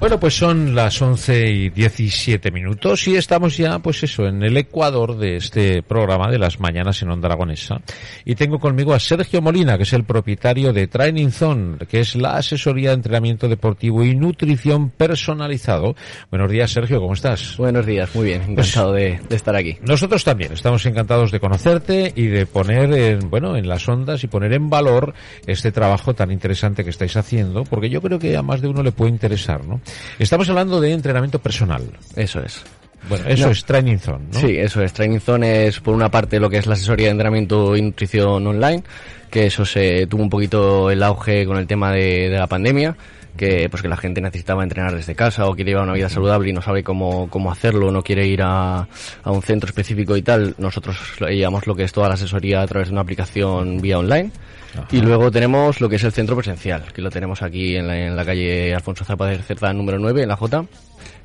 Bueno, pues son las 11 y 17 minutos y estamos ya, pues eso, en el ecuador de este programa de las mañanas en Onda Aragonesa. Y tengo conmigo a Sergio Molina, que es el propietario de Training Zone, que es la asesoría de entrenamiento deportivo y nutrición personalizado. Buenos días, Sergio, ¿cómo estás? Buenos días, muy bien, encantado de, de, estar aquí. Nosotros también, estamos encantados de conocerte y de poner en, bueno, en las ondas y poner en valor este trabajo tan interesante que estáis haciendo, porque yo creo que a más de uno le puede interesar, ¿no? Estamos hablando de entrenamiento personal. Eso es. Bueno, eso no. es Training Zone, ¿no? Sí, eso es. Training Zone es, por una parte, lo que es la asesoría de entrenamiento y nutrición online, que eso se tuvo un poquito el auge con el tema de, de la pandemia que pues que la gente necesitaba entrenar desde casa o quiere llevar una vida saludable y no sabe cómo, cómo hacerlo, no quiere ir a, a un centro específico y tal, nosotros llevamos lo que es toda la asesoría a través de una aplicación vía online. Ajá. Y luego tenemos lo que es el centro presencial, que lo tenemos aquí en la, en la calle Alfonso Zapata de Cerda número 9, en la J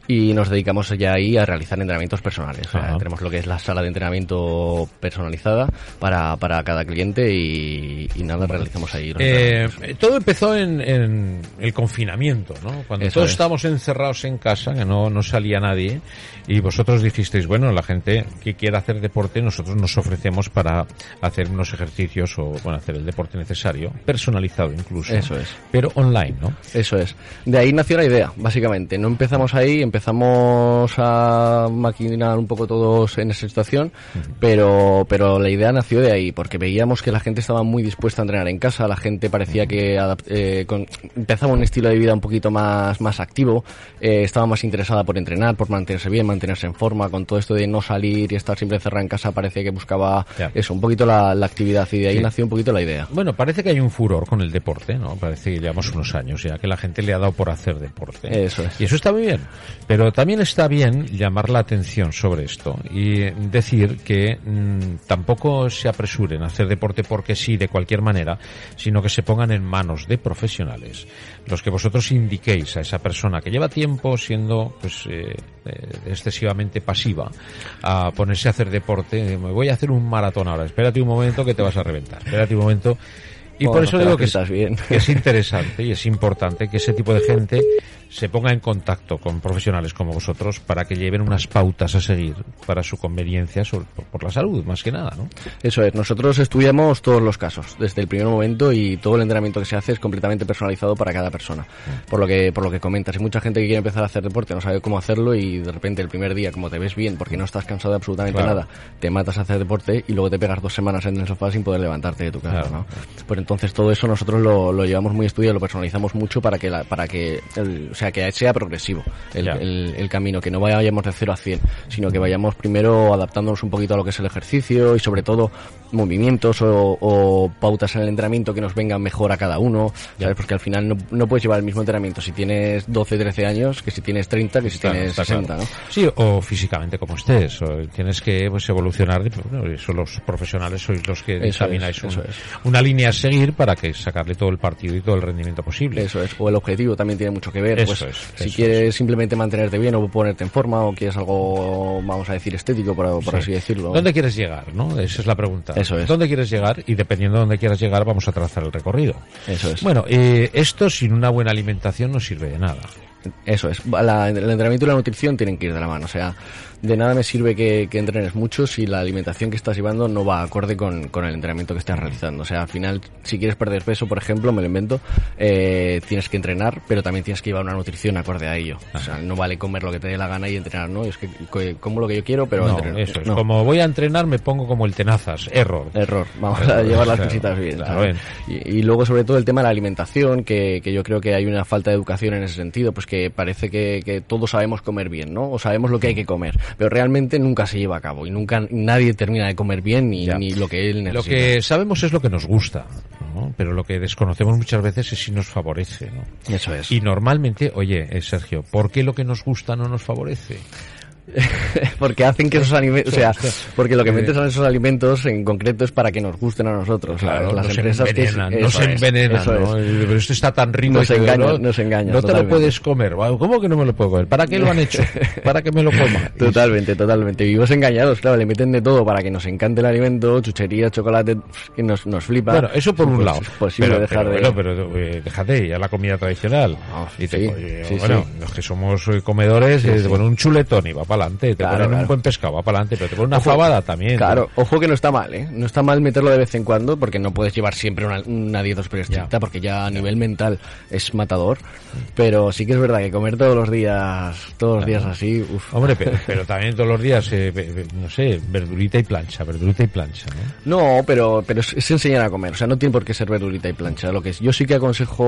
y nos dedicamos ya ahí a realizar entrenamientos personales. O sea, tenemos lo que es la sala de entrenamiento personalizada para, para cada cliente y, y nada, realizamos ahí. Eh, todo empezó en, en, el confinamiento, ¿no? Cuando Eso todos es. estábamos encerrados en casa, que no, no salía nadie, y vosotros dijisteis, bueno, la gente que quiera hacer deporte, nosotros nos ofrecemos para hacer unos ejercicios o, bueno, hacer el deporte necesario, personalizado incluso. Eso es. Pero online, ¿no? Eso es. De ahí nació la idea, básicamente. No empezamos ahí, empezamos a maquinar un poco todos en esa situación, uh -huh. pero, pero la idea nació de ahí, porque veíamos que la gente estaba muy dispuesta a entrenar en casa, la gente parecía que eh, con, empezaba un estilo de vida un poquito más, más activo, eh, estaba más interesada por entrenar, por mantenerse bien, mantenerse en forma, con todo esto de no salir y estar siempre encerrada en casa, parecía que buscaba yeah. eso, un poquito la, la, actividad, y de ahí sí. nació un poquito la idea. Bueno, parece que hay un furor con el deporte, ¿no? Parece que llevamos unos años ya que la gente le ha dado por hacer deporte. Eso es. Y eso está muy bien. Pero también está bien llamar la atención sobre esto y decir que mmm, tampoco se apresuren a hacer deporte porque sí, de cualquier manera, sino que se pongan en manos de profesionales. Los que vosotros indiquéis a esa persona que lleva tiempo siendo pues eh, excesivamente pasiva a ponerse a hacer deporte, me voy a hacer un maratón ahora, espérate un momento que te vas a reventar, espérate un momento y bueno, por eso digo que bien. que es interesante y es importante que ese tipo de gente se ponga en contacto con profesionales como vosotros para que lleven unas pautas a seguir para su conveniencia sobre, por, por, la salud, más que nada, ¿no? Eso es, nosotros estudiamos todos los casos desde el primer momento y todo el entrenamiento que se hace es completamente personalizado para cada persona. Por lo que por lo que comentas, hay mucha gente que quiere empezar a hacer deporte, no sabe cómo hacerlo y de repente el primer día, como te ves bien, porque no estás cansado de absolutamente claro. nada, te matas a hacer deporte y luego te pegas dos semanas en el sofá sin poder levantarte de tu casa, claro. ¿no? Pues entonces todo eso nosotros lo, lo llevamos muy estudiado, lo personalizamos mucho para que la, para que el, sea que sea progresivo el, el, el, camino, que no vayamos de 0 a 100, sino que vayamos primero adaptándonos un poquito a lo que es el ejercicio y sobre todo movimientos o, o pautas en el entrenamiento que nos vengan mejor a cada uno, ¿sabes? Porque al final no, no, puedes llevar el mismo entrenamiento si tienes 12, 13 años que si tienes 30, que si claro, tienes 60, claro. ¿no? Sí, o físicamente como estés, o tienes que pues, evolucionar, bueno, eso los profesionales sois los que examináis es, un, es. una línea a seguir para que sacarle todo el partido y todo el rendimiento posible. Eso es, o el objetivo también tiene mucho que ver, eso pues, es, si eso quieres es. simplemente mantenerte bien o ponerte en forma o quieres algo, vamos a decir, estético, por, por sí. así decirlo. ¿Dónde quieres llegar, no? Esa es la pregunta. Eso es. ¿Dónde quieres llegar? Y dependiendo de dónde quieras llegar, vamos a trazar el recorrido. Eso es. Bueno, eh, esto sin una buena alimentación no sirve de nada. Eso es. La, el entrenamiento y la nutrición tienen que ir de la mano. O sea, de nada me sirve que, que, entrenes mucho si la alimentación que estás llevando no va acorde con, con, el entrenamiento que estás realizando. O sea, al final, si quieres perder peso, por ejemplo, me lo invento, eh, tienes que entrenar, pero también tienes que llevar una nutrición acorde a ello. O sea, no vale comer lo que te dé la gana y entrenar, ¿no? Es que como lo que yo quiero, pero no. Eso es. No. Como voy a entrenar, me pongo como el tenazas. Error. Error. Vamos Error. a llevar las claro, cositas bien. Claro, y, y, luego, sobre todo, el tema de la alimentación, que, que yo creo que hay una falta de educación en ese sentido, pues que parece que, que todos sabemos comer bien, ¿no? O sabemos lo que hay que comer, pero realmente nunca se lleva a cabo y nunca nadie termina de comer bien ni, ni lo que él necesita. Lo que sabemos es lo que nos gusta, ¿no? pero lo que desconocemos muchas veces es si nos favorece. ¿no? Eso es. Y normalmente, oye, eh, Sergio, ¿por qué lo que nos gusta no nos favorece? porque hacen que esos alimentos, o sea, porque lo que Eh, metes en esos alimentos en concreto es para que nos gusten a nosotros. ¿sabes? las nos empresas que envenenan, eso nos es, envenenan, eso ¿no? es. Pero esto está tan rico Nos y todo, engañan, ¿no? nos engañan, No te lo puedes comer. ¿Cómo que no me lo puedo comer? ¿Para qué lo han hecho? ¿Para que me lo coma? Totalmente, totalmente. Vivimos engañados, claro, le meten de todo para que nos encante el alimento, chuchería, chocolate, que nos, nos flipa. Bueno, eso por un Pues lado. Es posible pero, dejar pero, de... bueno, pero eh, déjate ya la comida tradicional. Ah, Dice, sí, oye, sí, bueno, sí. los que somos eh, comedores, eh, te ponen un chuletón y va para adelante. Te Claro, ponen un claro. buen pescado, va para adelante. Pero te ponen una Ojo, fabada también. Claro, ojo que no está mal, ¿eh? No está mal meterlo de vez en cuando porque no puedes llevar siempre una, una dieta súper estricta Ya. porque ya a nivel mental es matador. Pero sí que es verdad que comer todos los días, todos los días así, uff. Hombre, pero, pero también todos los días, eh, no sé, verdurita y plancha, verdurita y plancha, ¿no? No, pero, pero es, es enseñar a comer, o sea, no tiene por qué ser verdurita y plancha. Lo que es- yo sí que aconsejo,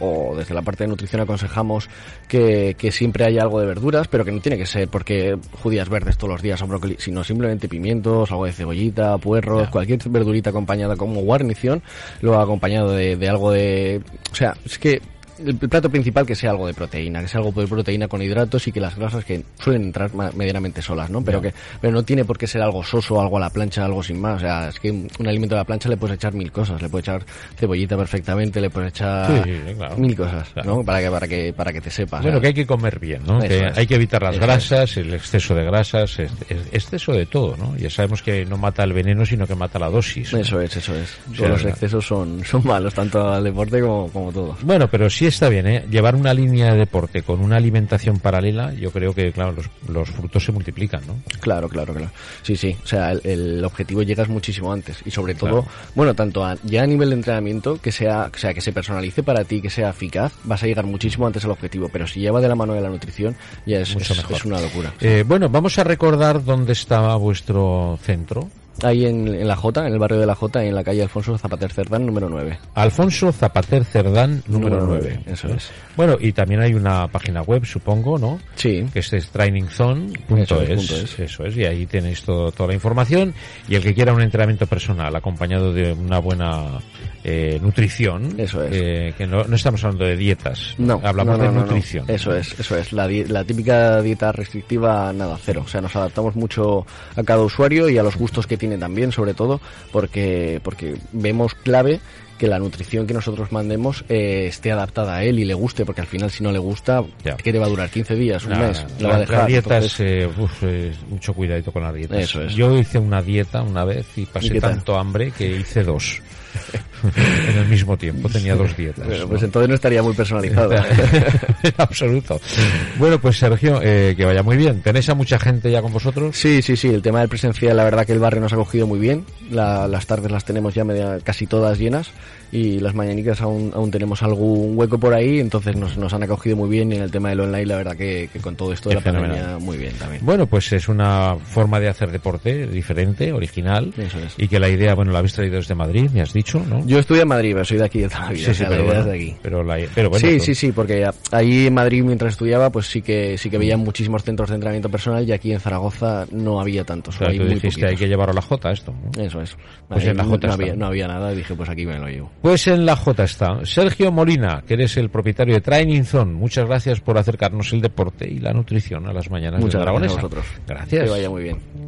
o desde la parte de nutrición aconsejamos que, que siempre haya algo de verduras, pero que no tiene que ser porque judías verdes todos los días o brócoli, sino simplemente pimientos, algo de cebollita, puerros, cualquier verdurita acompañada como guarnición, luego acompañado de, de algo de, o sea, es que el plato principal que sea algo de proteína, que sea algo de proteína con hidratos y que las grasas que suelen entrar medianamente solas, ¿no? Pero que pero no tiene por qué ser algo soso, algo a la plancha, algo sin más. O sea, es que un alimento a la plancha le puedes echar mil cosas, le puedes echar cebollita perfectamente, le puedes echar Sí, sí, claro. mil cosas, Claro. ¿no? Para que para que para que te sepas. Bueno, que hay que comer bien, ¿no? Eso Que es. hay que evitar las Eso grasas, el exceso de grasas, es- es- exceso de todo, ¿no? Ya sabemos que no mata el veneno, sino que mata la dosis. ¿no? Eso es, eso es. sea, los excesos son, son malos, tanto al deporte como, como todo. Bueno, pero sí está bien, ¿eh? Llevar una línea de deporte con una alimentación paralela, yo creo que, claro, los, los frutos se multiplican, ¿no? Claro, claro, claro. Sí, sí. O sea, el, el objetivo llegas muchísimo antes. Y sobre todo, Claro. bueno, tanto a- ya a nivel de entrenamiento, que sea, o sea, que se personalice para ti, que sea eficaz, vas a llegar muchísimo antes al objetivo. Pero si lleva de la mano de la nutrición, ya es, Mucho es- mejor. es una locura. Eh, bueno, vamos a recordar dónde estaba vuestro centro. Ahí en, en la Jota, en el barrio de la Jota, en la calle Alfonso Zapater Cerdán, número 9. Alfonso Zapater Cerdán, número, Número 9. nueve, eso es. Bueno, y también hay una página web, supongo, ¿no? Sí. que es trainingzone.es, Eso es, es. eso es, y ahí tenéis todo- toda la información y el que quiera un entrenamiento personal acompañado de una buena eh, nutrición, Eso es. eh, que no, no estamos hablando de dietas, No, hablamos no, no, de nutrición. Eso es, eso es. La, di- la típica dieta restrictiva, nada, cero. O sea, nos adaptamos mucho a cada usuario y a los gustos que tiene también, sobre todo, porque, porque vemos clave que la nutrición que nosotros mandemos eh, esté adaptada a él y le guste, porque al final si no le gusta, Ya. ¿qué te va a durar? ¿15 días? ¿Un La- mes? la- ¿Lo va a dejar? Las dietas, Entonces, eh, uf, eh, mucho cuidadito con las dietas. Eso es. Yo hice una dieta una vez y pasé ¿Y tanto hambre que hice dos. en el mismo tiempo tenía dos dietas. bueno, ¿no? pues entonces no estaría muy personalizado. en absoluto. Bueno, pues Sergio, eh, que vaya muy bien. ¿Tenéis a mucha gente ya con vosotros? Sí, sí, sí, el tema del presencial, la verdad que el barrio nos ha cogido muy bien. La- las tardes las tenemos ya media, casi todas llenas y las mañanicas aún, aún tenemos algún hueco por ahí, entonces nos, nos han acogido muy bien y en el tema del online, la verdad que, que con todo esto de la pandemia, fenomenal. muy bien también. Bueno, pues es una forma de hacer deporte diferente, original. Eso es. Y que la idea, bueno, la habéis traído desde Madrid, me has dicho, ¿no? Yo estudio en Madrid, pero soy de aquí de toda la vida, sí, sí, pero, bueno, de aquí. pero, la- pero bueno. sí, tú- sí, sí, porque ahí en Madrid mientras estudiaba, pues sí que sí que veía muchísimos centros de entrenamiento personal y aquí en Zaragoza no había tantos, o sea, hay tú muy dijiste, hay poquitos. que llevarlo a la J esto. ¿no? Eso es. Pues Ahí en la Jota no está. había, no había nada y dije, pues aquí me lo llevo. Pues en la J está. Sergio Molina, que eres el propietario de Training Zone. Muchas gracias por acercarnos el deporte y la nutrición a las mañanas Muchas de gracias a vosotros. Gracias. Que vaya muy bien.